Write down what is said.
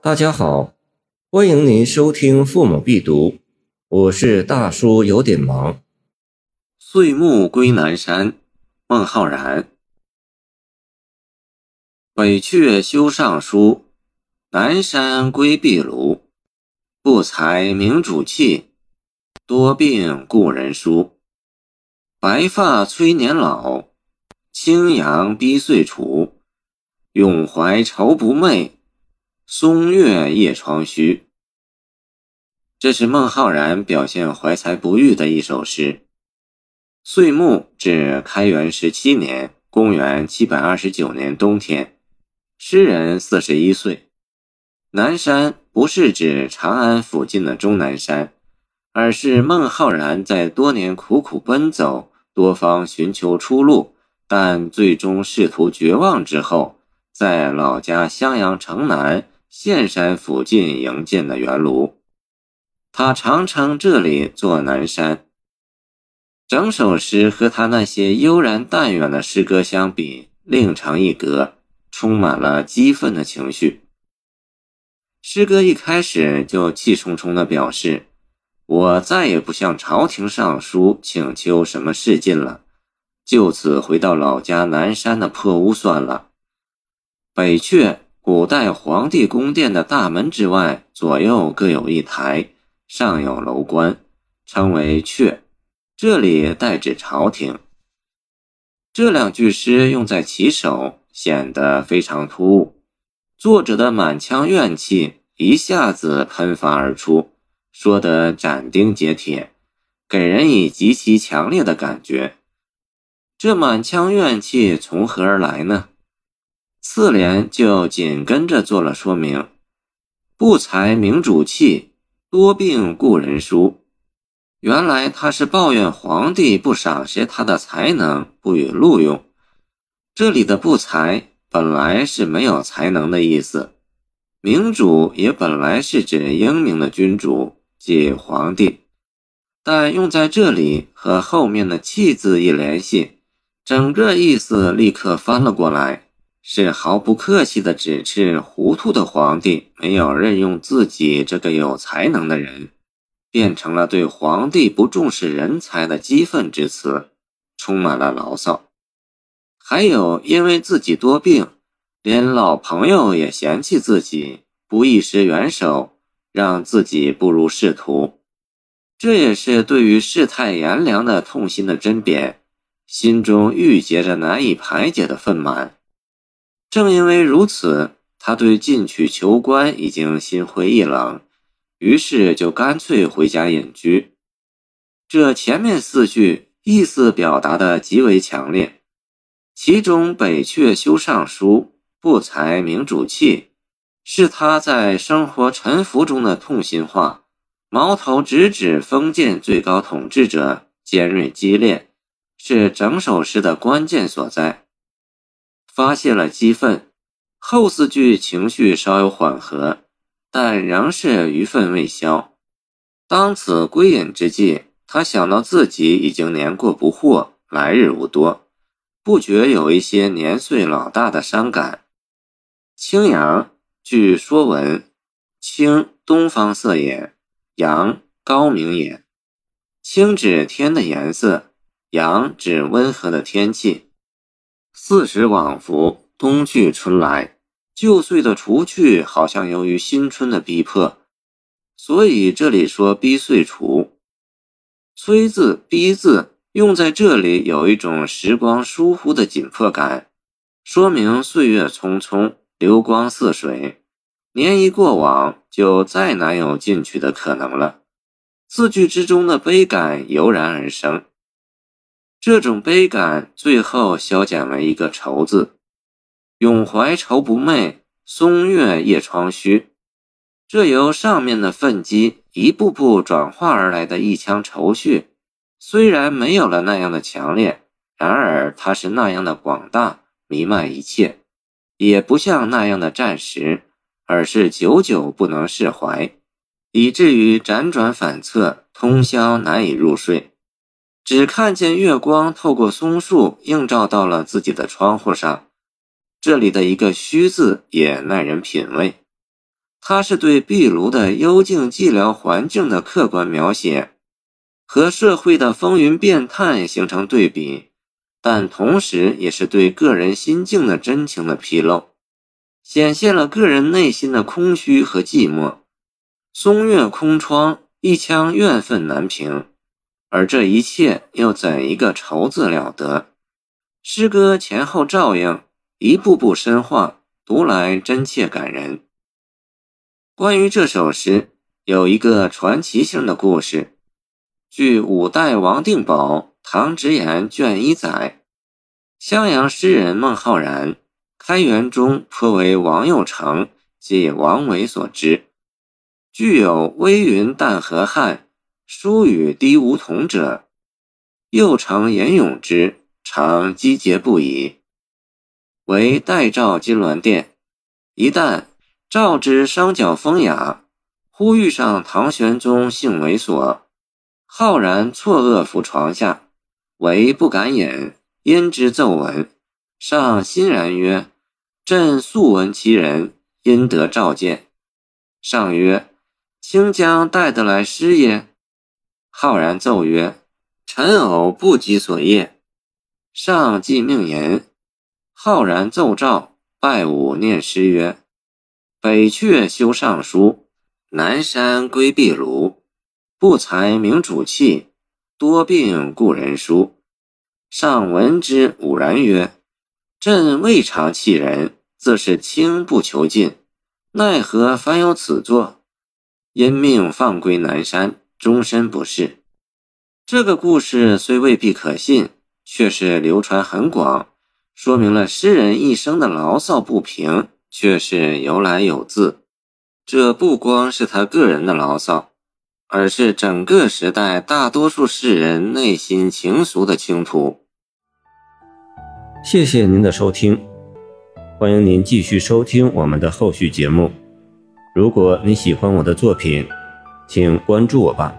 大家好，欢迎您收听《父母必读》，我是大叔，有点忙。岁暮归南山，孟浩然。北阙修尚书，南山归壁庐。不才明主器，多病故人疏。白发催年老，青阳逼岁除。永怀愁不寐，松月夜窗虚。这是孟浩然表现怀才不遇的一首诗。岁暮至开元十七年（公元729年）冬天，诗人四十一岁。南山不是指长安附近的终南山，而是孟浩然在多年苦苦奔走、多方寻求出路，但最终仕途绝望之后。在老家襄阳城南岘山附近营建的圆庐，他常称这里做南山。整首诗和他那些悠然淡远的诗歌相比，另成一格，充满了激愤的情绪。诗歌一开始就气冲冲地表示：“我再也不向朝廷上书请求什么事进了，就此回到老家南山的破屋算了。”北阙，古代皇帝宫殿的大门之外，左右各有一台，上有楼观，称为阙。这里代指朝廷。这两句诗用在其首，显得非常突兀。作者的满腔怨气一下子喷发而出，说得斩钉截铁，给人以极其强烈的感觉。这满腔怨气从何而来呢？次联就紧跟着做了说明：“不才明主器，多病故人疏。”原来他是抱怨皇帝不赏识他的才能，不予录用。这里的“不才”本来是没有才能的意思，“明主”也本来是指英明的君主，即皇帝，但用在这里和后面的“器”字一联系，整个意思立刻翻了过来。是毫不客气地指斥糊涂的皇帝没有任用自己这个有才能的人，变成了对皇帝不重视人才的激愤之词，充满了牢骚。还有因为自己多病，连老朋友也嫌弃自己不一时援手，让自己步入仕途，这也是对于世态炎凉的痛心的针砭，心中郁结着难以排解的愤满。正因为如此，他对进取求官已经心灰意冷，于是就干脆回家隐居。这前面四句意思表达的极为强烈，其中“北阙修尚书，不才明主器”，是他在生活沉浮中的痛心话，矛头直指封建最高统治者，尖锐激烈，是整首诗的关键所在。发泄了激愤，后四句情绪稍有缓和，但仍是余愤未消。当此归隐之际，他想到自己已经年过不惑，来日无多，不觉有一些年岁老大的伤感。青阳，据《说文》，青，东方色也；阳，高明也。青指天的颜色，阳指温和的天气。四时往复，冬去春来，旧岁的除去，好像由于新春的逼迫，所以这里说逼岁除。催字、逼字用在这里，有一种时光疏忽的紧迫感，说明岁月匆匆，流光似水，年一过往，就再难有进取的可能了。字句之中的悲感油然而生。这种悲感最后消减为一个愁字，永怀愁不寐，松月夜窗虚。这由上面的愤激一步步转化而来的一腔愁绪，虽然没有了那样的强烈，然而它是那样的广大，弥漫一切，也不像那样的暂时，而是久久不能释怀，以至于辗转反侧，通宵难以入睡。只看见月光透过松树映照到了自己的窗户上，这里的一个“虚”字也耐人品味。它是对壁炉的幽静寂寥环境的客观描写，和社会的风云变态形成对比，但同时也是对个人心境的真情的披露，显现了个人内心的空虚和寂寞。松月空窗，一腔怨愤难平，而这一切又怎一个愁字了得？诗歌前后照应，一步步深化，读来真切感人。关于这首诗，有一个传奇性的故事。据五代王定保《唐直言》卷一载，襄阳诗人孟浩然，开元中颇为王右成及王维所知，具有“微云淡河汉，疏雨滴梧桐”者。又成言咏之，常击节不已。为代召金銮殿，一旦。赵之双脚风雅，忽遇上唐玄宗性猥琐，浩然错愕伏床下，唯不敢饮，因之奏闻。上欣然曰：“朕素闻其人，因得召见。”上曰：“卿将带得来诗耶？”浩然奏曰：“臣偶不及所业。”上即命言。浩然奏诏，拜武念诗曰。北阙修尚书，南山归壁庐。不才明主器，多病故人疏。上闻之，吾然曰：“朕未尝弃人，自是卿不求进，奈何凡有此作？因命放归南山，终身不仕。”这个故事虽未必可信，却是流传很广，说明了诗人一生的牢骚不平。却是有来有自，这不光是他个人的牢骚，而是整个时代大多数世人内心情愫的倾吐。谢谢您的收听，欢迎您继续收听我们的后续节目。如果你喜欢我的作品，请关注我吧。